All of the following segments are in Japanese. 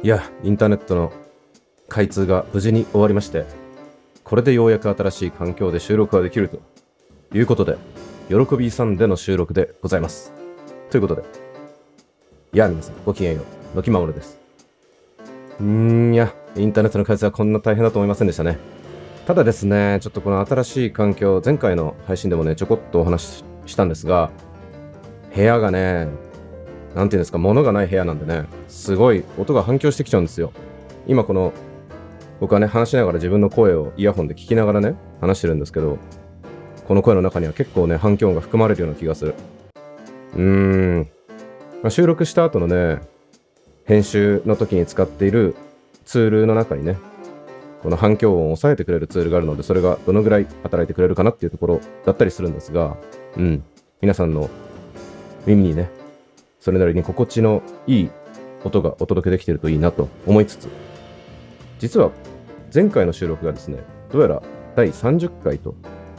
いや、インターネットの開通が無事に終わりまして、これでようやく新しい環境で収録ができるということで、喜びさんでの収録でございます。ということで、いや、皆さん、ごきげんよう、のきまもるです。うーん、いや、インターネットの開通はこんな大変だと思いませんでしたね。ただですね、ちょっとこの新しい環境、前回の配信でもね、ちょこっとお話ししたんですが、部屋がね、なんていうんですか、物がない部屋なんでね、すごい音が反響してきちゃうんですよ。今この、僕はね、話しながら自分の声をイヤホンで聞きながらね、話してるんですけど、この声の中には結構ね、反響音が含まれるような気がする。うーん。まあ、収録した後のね、編集の時に使っているツールの中にね、この反響音を抑えてくれるツールがあるので、それがどのぐらい働いてくれるかなっていうところだったりするんですが、うん。皆さんの耳にね、それなりに心地のいい音がお届けできてるといいなと思いつつ、実は前回の収録がですね、どうやら第30回と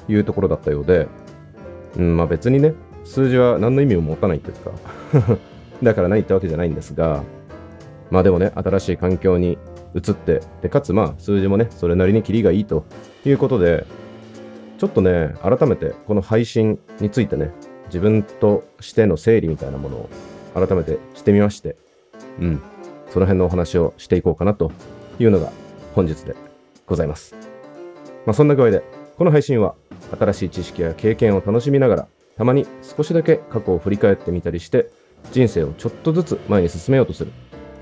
いうところだったようで、うん、まあ別にね、数字は何の意味も持たないというか、だから何ってわけじゃないんですが、まあでもね、新しい環境に移って、で、かつまあ数字もね、それなりにキリがいいということで、ちょっとね、改めてこの配信についてね、自分としての整理みたいなものを改めてしてみまして、うん、その辺のお話をしていこうかなというのが本日でございます。まあそんな具合で、この配信は新しい知識や経験を楽しみながら、たまに少しだけ過去を振り返ってみたりして、人生をちょっとずつ前に進めようとする、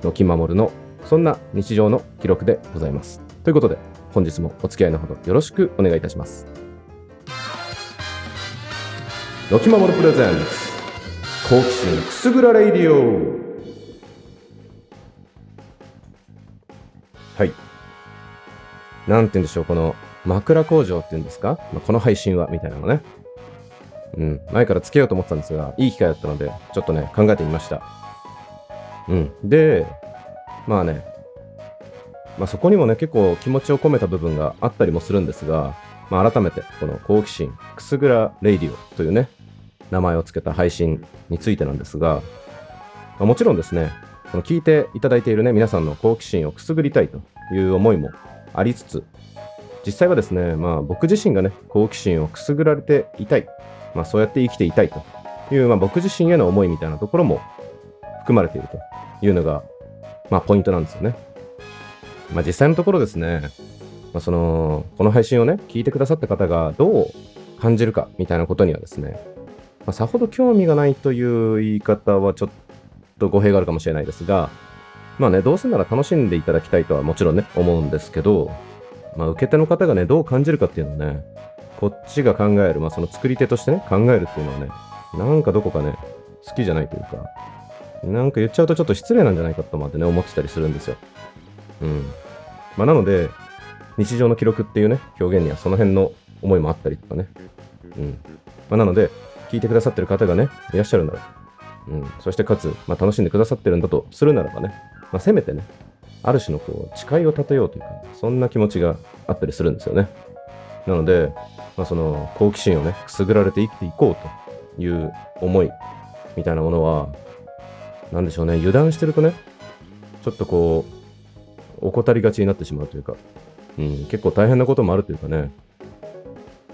のきまもるの、そんな日常の記録でございます。ということで、本日もお付き合いのほどよろしくお願いいたします。のきまもるプレゼンツ好奇心くすぐらレイディオはい。なんて言うんでしょう、この枕工場っていうんですか、まあ、この配信はみたいなのね。うん、前からつけようと思ってたんですが、いい機会だったので、ちょっとね、考えてみました。うん。で、まあね、まあそこにもね、結構気持ちを込めた部分があったりもするんですが、まあ改めて、この好奇心くすぐらレイディオというね、名前を付けた配信についてなんですが、まあもちろんですね、この聞いていただいているね、皆さんの好奇心をくすぐりたいという思いもありつつ、実際はですね、まあ僕自身がね、好奇心をくすぐられていたい、まあそうやって生きていたいという、まあ僕自身への思いみたいなところも含まれているというのが、まあポイントなんですよね。まあ実際のところですね、まあ、その、この配信をね、聞いてくださった方がどう感じるかみたいなことにはですね、まあ、さほど興味がないという言い方はちょっと語弊があるかもしれないですが、まあね、どうせなら楽しんでいただきたいとはもちろんね、思うんですけど、まあ受け手の方がね、どう感じるかっていうのはね、こっちが考える、まあその作り手としてね、考えるっていうのはね、なんかどこかね、好きじゃないというか、なんか言っちゃうとちょっと失礼なんじゃないかとまでね、思ってたりするんですよ。うん。まあなので、日常の記録っていうね、表現にはその辺の思いもあったりとかね。うん。まあなので、聞いてくださってる方がね、いらっしゃるなら、うん。そしてかつ、まあ楽しんでくださってるんだとするならばね、まあせめてね、ある種のこう、誓いを立てようというか、そんな気持ちがあったりするんですよね。なので、まあその、好奇心をね、くすぐられて生きていこうという思いみたいなものは、なんでしょうね、油断してるとね、ちょっとこう、怠りがちになってしまうというか、うん、結構大変なこともあるというかね、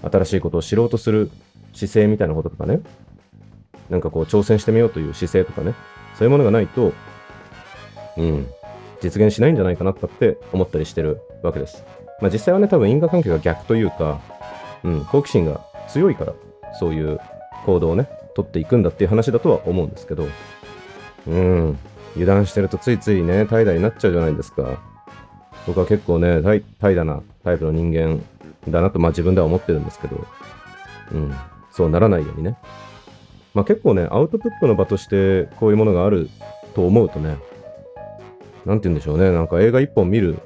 新しいことを知ろうとする姿勢みたいなこととかね、なんかこう挑戦してみようという姿勢とかね、そういうものがないと、うん、実現しないんじゃないかなとかって思ったりしてるわけです。まあ実際はね、多分因果関係が逆というか、うん、好奇心が強いから、そういう行動をね、取っていくんだっていう話だとは思うんですけど、うん、油断してるとついついね、怠惰になっちゃうじゃないですか。僕は結構ね、怠惰なタイプの人間だなと、まあ自分では思ってるんですけど、うん、そうならないようにね。まあ結構ね、アウトプットの場としてこういうものがあると思うとね、なんて言うんでしょうね、なんか映画一本見る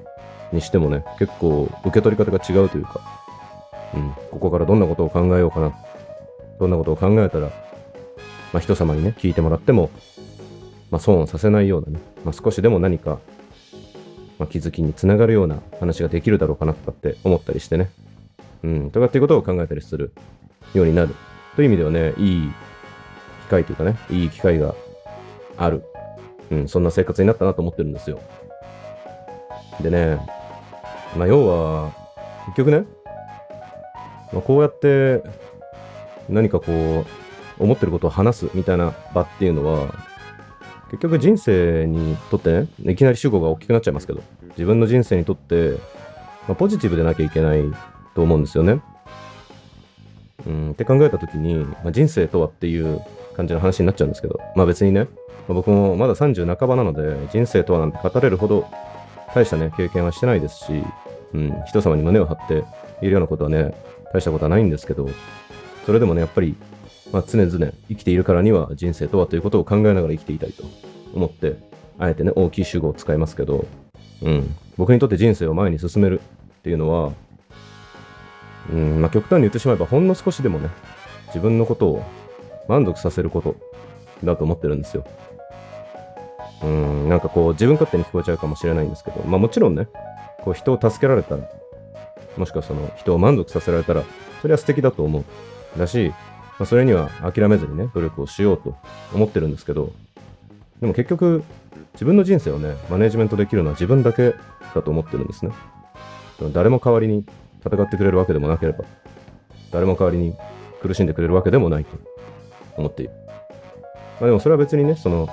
にしてもね、結構受け取り方が違うというか、うん、ここからどんなことを考えようかな、どんなことを考えたら、まあ人様にね、聞いてもらっても、まあ損をさせないようなね、まあ少しでも何かまあ、気づきにつながるような話ができるだろうかなとかって思ったりしてね。うん、とかっていうことを考えたりするようになる。という意味ではね、いい機会というかね、いい機会がある。うん、そんな生活になったなと思ってるんですよ。でね、まあ、要は、結局ね、まあ、こうやって何かこう、思ってることを話すみたいな場っていうのは、結局人生にとってね、いきなり主語が大きくなっちゃいますけど、自分の人生にとって、まあ、ポジティブでなきゃいけないと思うんですよね。うん、って考えた時に、まあ、人生とはっていう感じの話になっちゃうんですけど、まあ別にね、まあ、僕もまだ30半ばなので、人生とはなんて語れるほど大したね、経験はしてないですし、うん、人様に胸を張っているようなことはね、大したことはないんですけど、それでもね、やっぱり、まあ、常々生きているからには人生とはということを考えながら生きていたいと思って、あえてね、大きい主語を使いますけど、うん、僕にとって人生を前に進めるっていうのは、うんまあ、極端に言ってしまえばほんの少しでもね自分のことを満足させることだと思ってるんですよ。うんなんかこう自分勝手に聞こえちゃうかもしれないんですけど、まあ、もちろんねこう人を助けられたらもしくはその人を満足させられたらそれは素敵だと思うだし、まあ、それには諦めずにね努力をしようと思ってるんですけどでも結局自分の人生をねマネジメントできるのは自分だけだと思ってるんですね誰も代わりに戦ってくれるわけでもなければ、誰も代わりに苦しんでくれるわけでもないと思っている。まあでもそれは別にね、その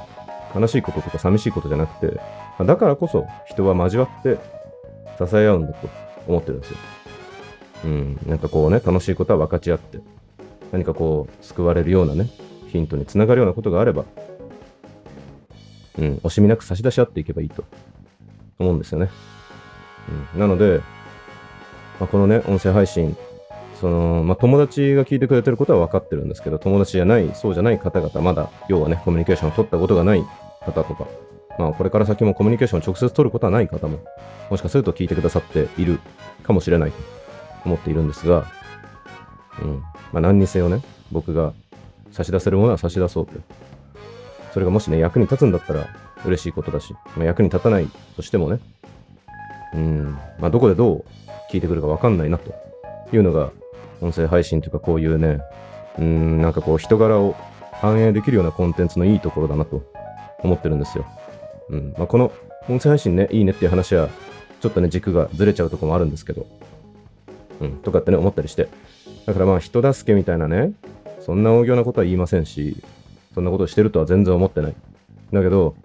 悲しいこととか寂しいことじゃなくて、だからこそ人は交わって支え合うんだと思ってるんですよ。うん、なんかこうね、楽しいことは分かち合って、何かこう、救われるようなね、ヒントにつながるようなことがあれば、うん、惜しみなく差し出し合っていけばいいと思うんですよね。うん、なので、まあ、このね、音声配信、その、まあ、友達が聞いてくれてることは分かってるんですけど、友達じゃない、そうじゃない方々、まだ、要はね、コミュニケーションを取ったことがない方とか、まあ、これから先もコミュニケーションを直接取ることはない方も、もしかすると聞いてくださっているかもしれないと思っているんですが、うん。まあ、何にせよね、僕が差し出せるものは差し出そうと。それがもしね、役に立つんだったら嬉しいことだし、まあ、役に立たないとしてもね、うん、まあ、どこでどう聞いてくるかわかんないなというのが、音声配信というかこういうね、うん、なんかこう人柄を反映できるようなコンテンツのいいところだなと思ってるんですよ。うん。まあ、この音声配信ね、いいねっていう話は、ちょっとね、軸がずれちゃうとこもあるんですけど、うん、とかってね、思ったりして。だからまあ、人助けみたいなね、そんな大行なことは言いませんし、そんなことをしてるとは全然思ってない。だけど、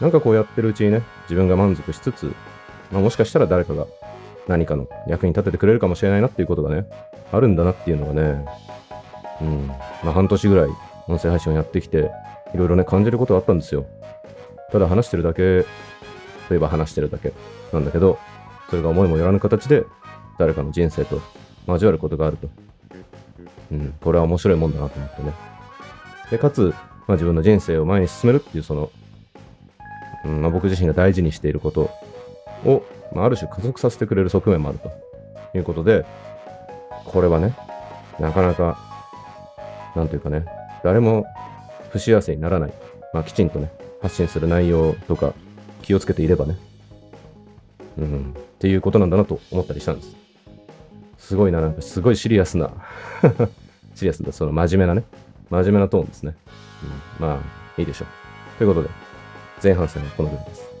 なんかこうやってるうちにね、自分が満足しつつ、まあ、もしかしたら誰かが何かの役に立ててくれるかもしれないなっていうことがね、あるんだなっていうのがね、うん、まあ半年ぐらい音声配信をやってきて、いろいろね、感じることがあったんですよ。ただ話してるだけといえば話してるだけなんだけど、それが思いもよらぬ形で誰かの人生と交わることがあると。うん、これは面白いもんだなと思ってね。で、かつ、まあ、自分の人生を前に進めるっていうその、うんまあ、僕自身が大事にしていることをまあ、ある種加速させてくれる側面もあるということで、これはね、なかなか、なんというかね、誰も不幸せにならない、まあ、きちんとね、発信する内容とか気をつけていればね、うん、っていうことなんだなと思ったりしたんです。すごいな、なんかすごいシリアスな シリアスな、その真面目なね、真面目なトーンですね。うん、まあ、いいでしょう。ということで、前半戦はこのぐらいです。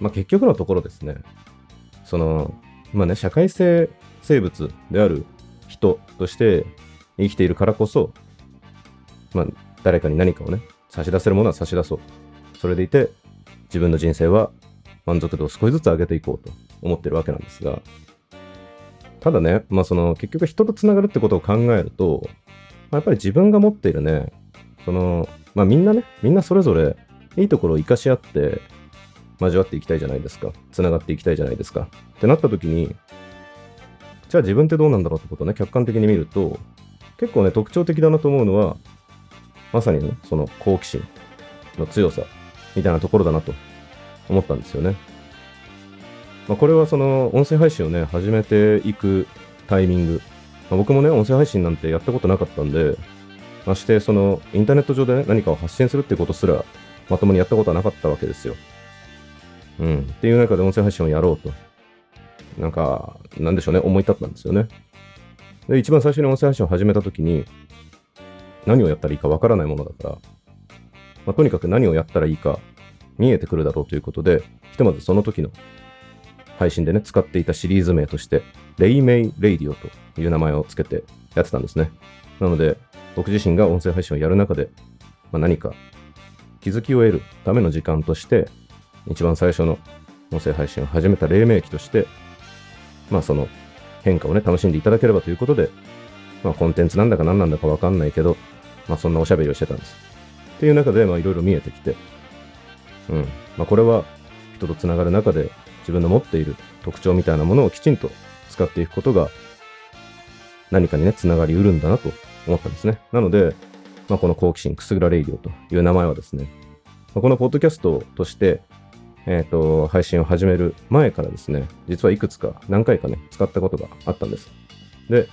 まあ、結局のところですね、その、まあね、社会性生物である人として生きているからこそ、まあ、誰かに何かをね、差し出せるものは差し出そう。それでいて、自分の人生は満足度を少しずつ上げていこうと思ってるわけなんですが、ただね、まあその結局人とつながるってことを考えると、まあ、やっぱり自分が持っているね、その、まあみんなね、みんなそれぞれいいところを活かし合って、交わっていきたいじゃないですか。つながっていきたいじゃないですか。ってなった時に、じゃあ自分ってどうなんだろうってことをね、客観的に見ると、結構ね、特徴的だなと思うのは、まさにね、その好奇心の強さみたいなところだなと思ったんですよね。まあ、これはその音声配信をね、始めていくタイミング。まあ、僕もね、音声配信なんてやったことなかったんで、ましてそのインターネット上で、ね、何かを発信するってことすらまともにやったことはなかったわけですよ。うん。っていう中で音声配信をやろうと。なんか、なんでしょうね、思い立ったんですよね。で、一番最初に音声配信を始めたときに、何をやったらいいかわからないものだから、まあ、とにかく何をやったらいいか見えてくるだろうということで、ひとまずその時の配信でね、使っていたシリーズ名として、レイメイ・レイディオという名前をつけてやってたんですね。なので、僕自身が音声配信をやる中で、まあ、何か気づきを得るための時間として、一番最初の音声配信を始めた黎明期として、まあその変化をね、楽しんでいただければということで、まあコンテンツなんだか何なんだかわかんないけど、まあそんなおしゃべりをしてたんです。っていう中で、まあいろいろ見えてきて、うん。まあこれは人と繋がる中で自分の持っている特徴みたいなものをきちんと使っていくことが何かにね、繋がりうるんだなと思ったんですね。なので、まあ、この好奇心くすぐらレイディオという名前はですね、まあ、このポッドキャストとして、え、ー、と、配信を始める前からですね、実はいくつか何回かね、使ったことがあったんです。で、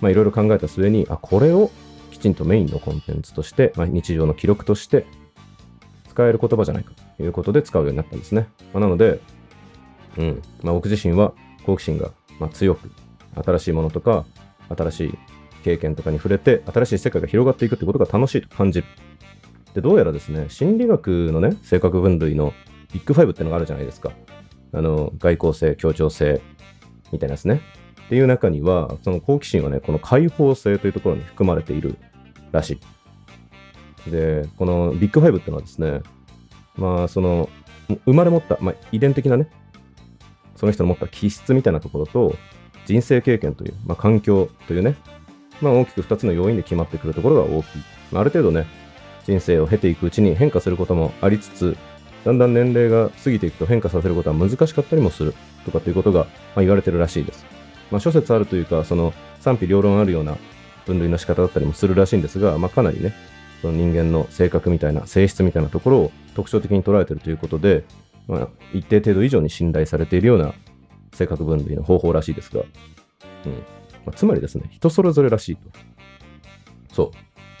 ま、いろいろ考えた末に、あ、これをきちんとメインのコンテンツとして、まあ、日常の記録として使える言葉じゃないかということで使うようになったんですね。まあ、なので、うん、まあ、僕自身は好奇心がま強く、新しいものとか、新しい経験とかに触れて、新しい世界が広がっていくってことが楽しいと感じる。で、どうやらですね、心理学のね、性格分類のビッグファイブってのがあるじゃないですか。あの、外向性、協調性みたいなですね。っていう中には、その好奇心はね、この開放性というところに含まれているらしい。で、このビッグファイブってのはですね、まあ、その、生まれ持った、まあ、遺伝的なね、その人の持った気質みたいなところと、人生経験という、まあ、環境というね、まあ、大きく2つの要因で決まってくるところが大きい。まあ、ある程度ね、人生を経ていくうちに変化することもありつつ、だんだん年齢が過ぎていくと変化させることは難しかったりもするとかっていうことが、まあ、言われてるらしいです。まあ、諸説あるというか、その賛否両論あるような分類の仕方だったりもするらしいんですが、まあ、かなりね、その人間の性格みたいな、性質みたいなところを特徴的に捉えてるということで、まあ、一定程度以上に信頼されているような性格分類の方法らしいですが、うんまあ、つまりですね、人それぞれらしいと。そう。い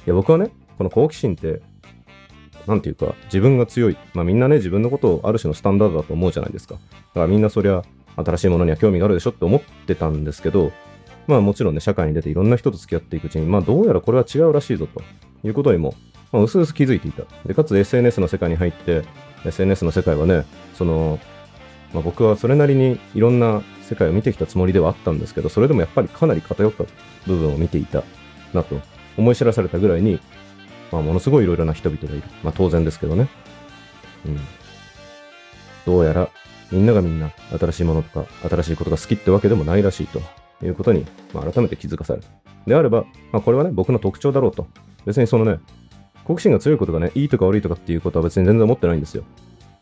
や、僕はね、この好奇心って、なんていうか、自分が強い。まあみんなね、自分のことをある種のスタンダードだと思うじゃないですか。だからみんなそりゃ、新しいものには興味があるでしょって思ってたんですけど、まあもちろんね、社会に出ていろんな人と付き合っていくうちに、まあどうやらこれは違うらしいぞということにも、まあ、薄々気づいていた。で、かつ SNS の世界に入って、SNS の世界はね、その、まあ、僕はそれなりにいろんな世界を見てきたつもりではあったんですけど、それでもやっぱりかなり偏った部分を見ていたなと思い知らされたぐらいに、まあ、ものすごいいろいろな人々がいる。まあ、当然ですけどね。うん。どうやら、みんながみんな新しいものとか、新しいことが好きってわけでもないらしいということに、まあ、改めて気づかされる。であれば、まあ、これはね、僕の特徴だろうと。別にそのね、好奇心が強いことがね、いいとか悪いとかっていうことは別に全然思ってないんですよ。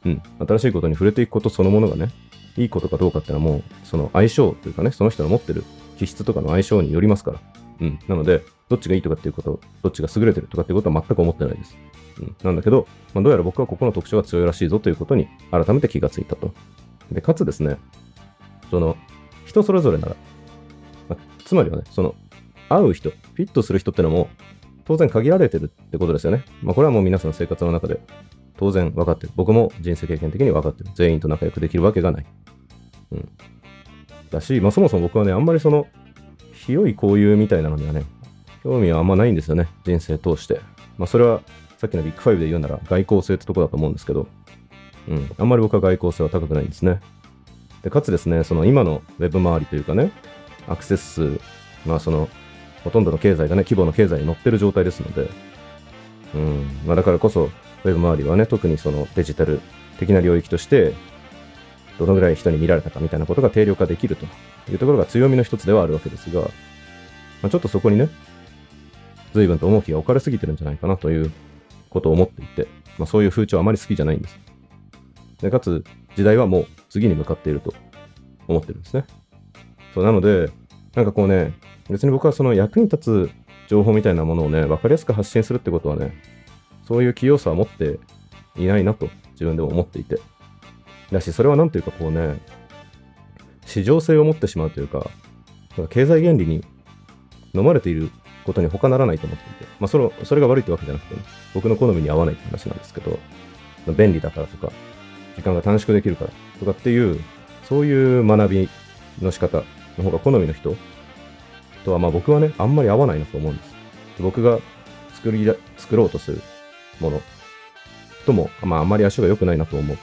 うん。新しいことに触れていくことそのものがね、いいことかどうかっていうのはもう、その相性というかね、その人の持ってる気質とかの相性によりますから。うん。なので、どっちがいいとかっていうこと、どっちが優れてるとかっていうことは全く思ってないです。うん。なんだけど、まあ、どうやら僕はここの特徴が強いらしいぞということに改めて気がついたと。で、かつですね、その、人それぞれなら、まあ、つまりはね、その、合う人、フィットする人ってのも、当然限られてるってことですよね。まあ、これはもう皆さんの生活の中で当然分かってる。僕も人生経験的に分かってる。全員と仲良くできるわけがない。うん。だし、まあそもそも僕はね、あんまりその、広い交友みたいなのにはね、興味はあんまないんですよね。人生通して。まあそれは、さっきのビッグファイブで言うなら外交性ってとこだと思うんですけど、うん。あんまり僕は外交性は高くないんですね。で、かつですね、その今のウェブ周りというかね、アクセス数、まあその、ほとんどの経済がね、規模の経済に乗ってる状態ですので、うん。まあだからこそ、ウェブ周りはね、特にそのデジタル的な領域として、どのぐらい人に見られたかみたいなことが定量化できるというところが強みの一つではあるわけですが、まあ、ちょっとそこにね、随分と重きが置かれすぎてるんじゃないかなということを思っていて、まあ、そういう風潮はあまり好きじゃないんです。でかつ、時代はもう次に向かっていると思ってるんですね。そうなので、なんかこうね、別に僕はその役に立つ情報みたいなものをね、分かりやすく発信するってことはね、そういう器用さは持っていないなと自分でも思っていて。だし、それは何というかこうね、市場性を持ってしまうというか、経済原理に飲まれていることに他ならないと思っていて、まあそれそれが悪いってわけじゃなくて、ね僕の好みに合わないって話なんですけど、便利だからとか、時間が短縮できるからとかっていう、そういう学びの仕方の方が好みの人とは、まあ僕はね、あんまり合わないなと思うんです。僕が作りだ、作ろうとするものとも、まああんまり足が良くないなと思う。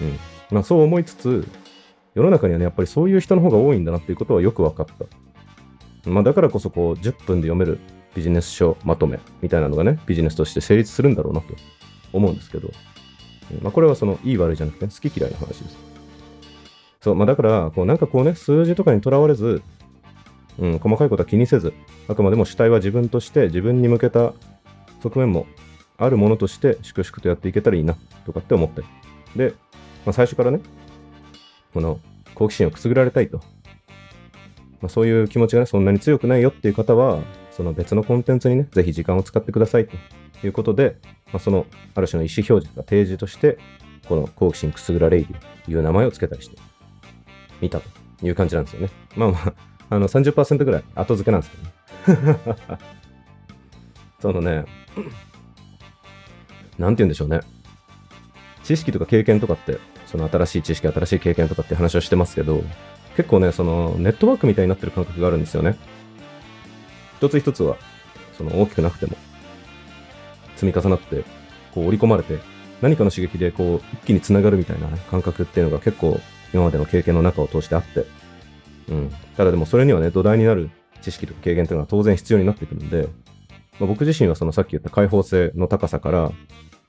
うん。まあそう思いつつ、世の中にはね、やっぱりそういう人の方が多いんだなっていうことはよく分かった。まあだからこそこう、10分で読めるビジネス書まとめみたいなのがね、ビジネスとして成立するんだろうなと思うんですけど、まあこれはその、いい悪いじゃなくて、好き嫌いの話です。そう、まあだから、こうなんかこうね、数字とかにとらわれず、うん、細かいことは気にせず、あくまでも主体は自分として自分に向けた側面もあるものとして粛々とやっていけたらいいなとかって思ってで、まあ、最初からね、この好奇心をくすぐられたいと。まあ、そういう気持ちがね、そんなに強くないよっていう方は、その別のコンテンツにね、ぜひ時間を使ってくださいということで、まあ、そのある種の意思表示が提示として、この好奇心くすぐられいという名前を付けたりしてみたという感じなんですよね。まあまあ、あの30%ぐらい後付けなんですけどね。そのね、なんて言うんでしょうね。知識とか経験とかって、その新しい知識、新しい経験とかって話をしてますけど、結構ね、そのネットワークみたいになってる感覚があるんですよね。一つ一つは、その大きくなくても、積み重なって、こう織り込まれて、何かの刺激でこう一気につながるみたいな、ね、感覚っていうのが結構今までの経験の中を通してあって、うん。ただでもそれにはね、土台になる知識とか経験っていうのは当然必要になってくるんで、まあ、僕自身はそのさっき言った開放性の高さから、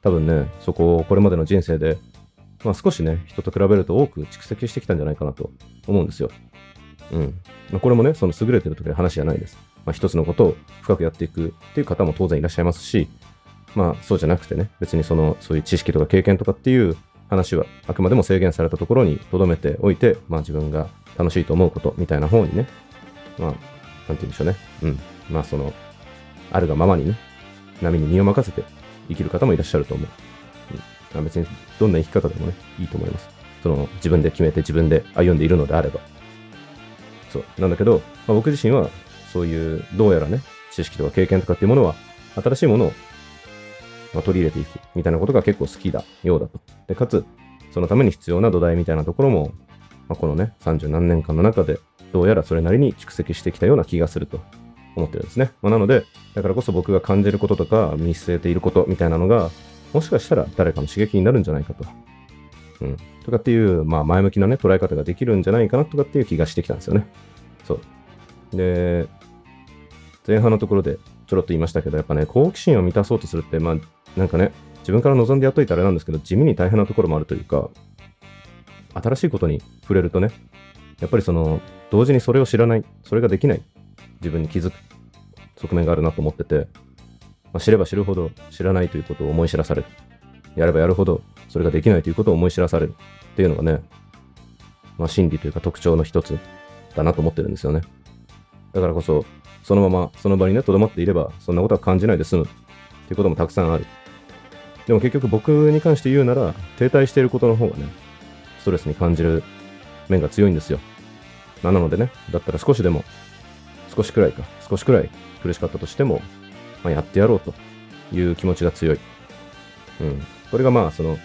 多分ね、そこをこれまでの人生で、まあ、少しね、人と比べると多く蓄積してきたんじゃないかなと思うんですよ。うん。まあ、これもね、その優れてる時の話じゃないです。まあ、一つのことを深くやっていくっていう方も当然いらっしゃいますし、まあそうじゃなくてね、別にその、そういう知識とか経験とかっていう話はあくまでも制限されたところに留めておいて、まあ自分が楽しいと思うことみたいな方にね、まあ、なんて言うんでしょうね。うん。まあその、あるがままにね、波に身を任せて生きる方もいらっしゃると思う。別にどんな生き方でもね、いいと思います。その、自分で決めて自分で歩んでいるのであれば。そう。なんだけど、まあ、僕自身は、そういう、どうやらね、知識とか経験とかっていうものは、新しいものをま、取り入れていくみたいなことが結構好きだようだと。で、かつ、そのために必要な土台みたいなところも、まあ、このね、30何年間の中で、どうやらそれなりに蓄積してきたような気がすると思ってるんですね。まあ、なので、だからこそ僕が感じることとか、見据えていることみたいなのが、もしかしたら誰かの刺激になるんじゃないかと。うん。とかっていう、まあ、前向きなね、捉え方ができるんじゃないかなとかっていう気がしてきたんですよね。そう。で、前半のところでちょろっと言いましたけど、やっぱね、好奇心を満たそうとするって、まあ、なんかね、自分から望んでやっといたあれなんですけど、地味に大変なところもあるというか、新しいことに触れるとね、やっぱりその、同時にそれを知らない、それができない、自分に気づく側面があるなと思ってて、まあ、知れば知るほど知らないということを思い知らされる。やればやるほどそれができないということを思い知らされるっていうのがね、まあ、心理というか特徴の一つだなと思ってるんですよね。だからこそ、そのままその場にね、とどまっていれば、そんなことは感じないで済むっていうこともたくさんある。でも結局僕に関して言うなら、停滞していることの方がね、ストレスに感じる面が強いんですよ。なのでね、だったら少しでも、少しくらいか、少しくらい苦しかったとしても、まあ、やってやろうという気持ちが強い。うん。これがまあ、その、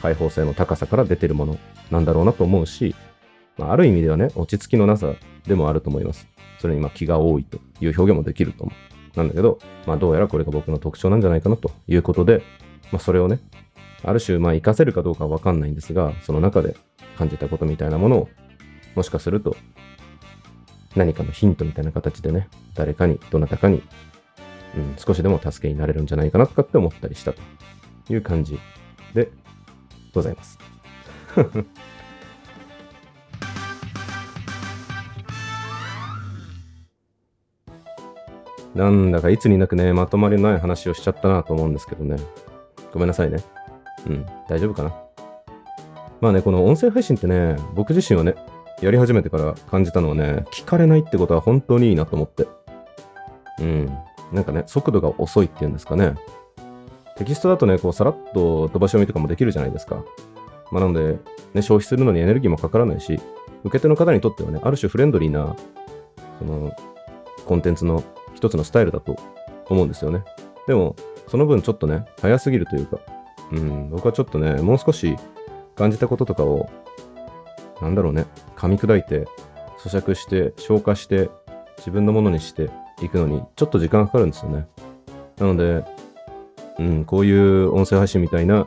開放性の高さから出てるものなんだろうなと思うし、まあ、ある意味ではね、落ち着きのなさでもあると思います。それにまあ気が多いという表現もできると思う。なんだけど、まあどうやらこれが僕の特徴なんじゃないかなということで、まあそれをね、ある種まあ活かせるかどうかはわかんないんですが、その中で感じたことみたいなものを、もしかすると何かのヒントみたいな形でね、誰かに、どなたかに、うん、少しでも助けになれるんじゃないかなとかって思ったりしたという感じでございます。なんだかいつになくね、まとまりのない話をしちゃったなと思うんですけどね。ごめんなさいね。うん、大丈夫かな。まあね、この音声配信ってね、僕自身はね、やり始めてから感じたのはね、聞かれないってことは本当にいいなと思って。うん。なんかね、速度が遅いっていうんですかね。テキストだとね、こう、さらっと飛ばし読みとかもできるじゃないですか。まあ、なので、ね、消費するのにエネルギーもかからないし、受け手の方にとってはね、ある種フレンドリーな、その、コンテンツの一つのスタイルだと思うんですよね。でも、その分ちょっとね、早すぎるというか、うん、僕はちょっとね、もう少し感じたこととかを、なんだろうね、噛み砕いて、咀嚼して、消化して、自分のものにしていくのにちょっと時間かかるんですよね。なので、うん、こういう音声配信みたいな、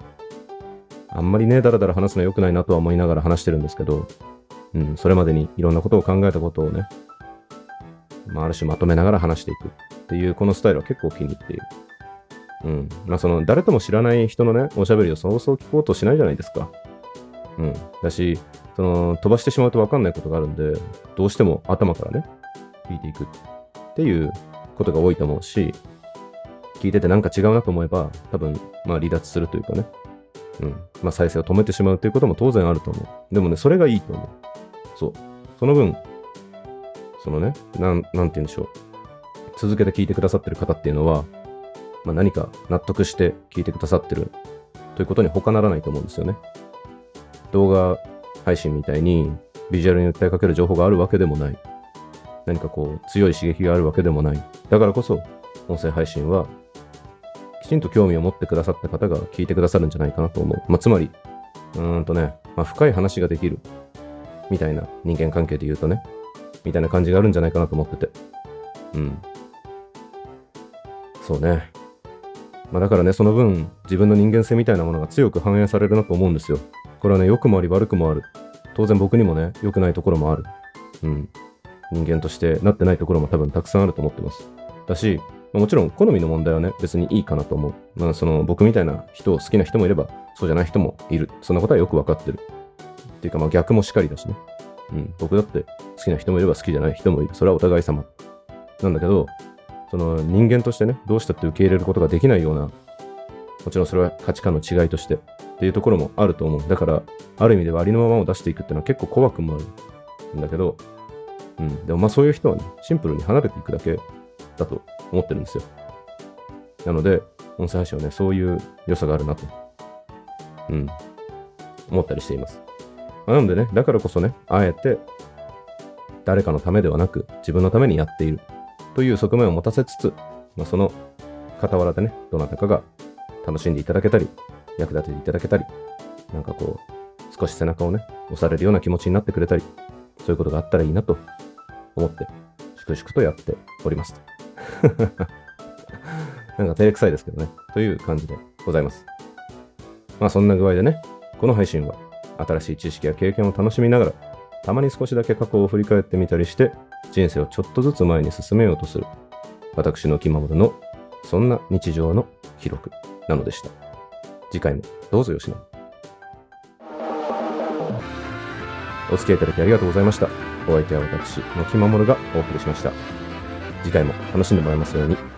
あんまりね、だらだら話すの良くないなとは思いながら話してるんですけど、うん、それまでにいろんなことを考えたことをね、まあ、ある種まとめながら話していくっていうこのスタイルは結構気に入っている。うん。まあ、その、誰とも知らない人のね、おしゃべりをそうそう聞こうとしないじゃないですか。うん。だし、その、飛ばしてしまうと分かんないことがあるんで、どうしても頭からね、聞いていくっていうことが多いと思うし、聞いててなんか違うなと思えば、多分、まあ離脱するというかね、うん。まあ再生を止めてしまうということも当然あると思う。でもね、それがいいと思う。そう。その分、そのね、なん、なんて言うんでしょう。続けて聞いてくださってる方っていうのは、まあ、何か納得して聞いてくださってるということに他ならないと思うんですよね。動画配信みたいにビジュアルに訴えかける情報があるわけでもない。何かこう強い刺激があるわけでもない。だからこそ音声配信はきちんと興味を持ってくださった方が聞いてくださるんじゃないかなと思う。まあ、つまり、うーんとね、まあ、深い話ができるみたいな人間関係で言うとね、みたいな感じがあるんじゃないかなと思ってて。うん。そうね。まあ、だからね、その分、自分の人間性みたいなものが強く反映されるなと思うんですよ。これはね、良くもあり悪くもある。当然僕にもね、良くないところもある。うん。人間としてなってないところも多分たくさんあると思ってます。だし、ま、もちろん好みの問題はね、別にいいかなと思う。まあ、その僕みたいな人を好きな人もいれば、そうじゃない人もいる。そんなことはよくわかってる。っていうか、まあ逆もしかりだしね。うん。僕だって好きな人もいれば好きじゃない人もいる。それはお互い様。なんだけど、その人間としてね、どうしたって受け入れることができないような、もちろんそれは価値観の違いとしてっていうところもあると思う。だから、ある意味ではありのままを出していくっていうのは結構怖くもあるんだけど、うん。でもまあそういう人はね、シンプルに離れていくだけだと思ってるんですよ。なので、音声配信はね、そういう良さがあるなと、うん、思ったりしています。まあ、なのでね、だからこそね、あえて、誰かのためではなく、自分のためにやっているという側面を持たせつつ、まあ、その傍らでね、どなたかが楽しんでいただけたり、役立てていただけたり、なんかこう、少し背中をね、押されるような気持ちになってくれたり、そういうことがあったらいいなと思って、粛々とやっております。なんか照れくさいですけどね。という感じでございます。まあそんな具合でね、この配信は新しい知識や経験を楽しみながら、たまに少しだけ過去を振り返ってみたりして、人生をちょっとずつ前に進めようとする、私の気ままるの、そんな日常の記録なのでした。次回もどうぞよしな。お付き合いいただきありがとうございました。お相手は私、のきまもるがお送りしました。次回も楽しんでもらえますように。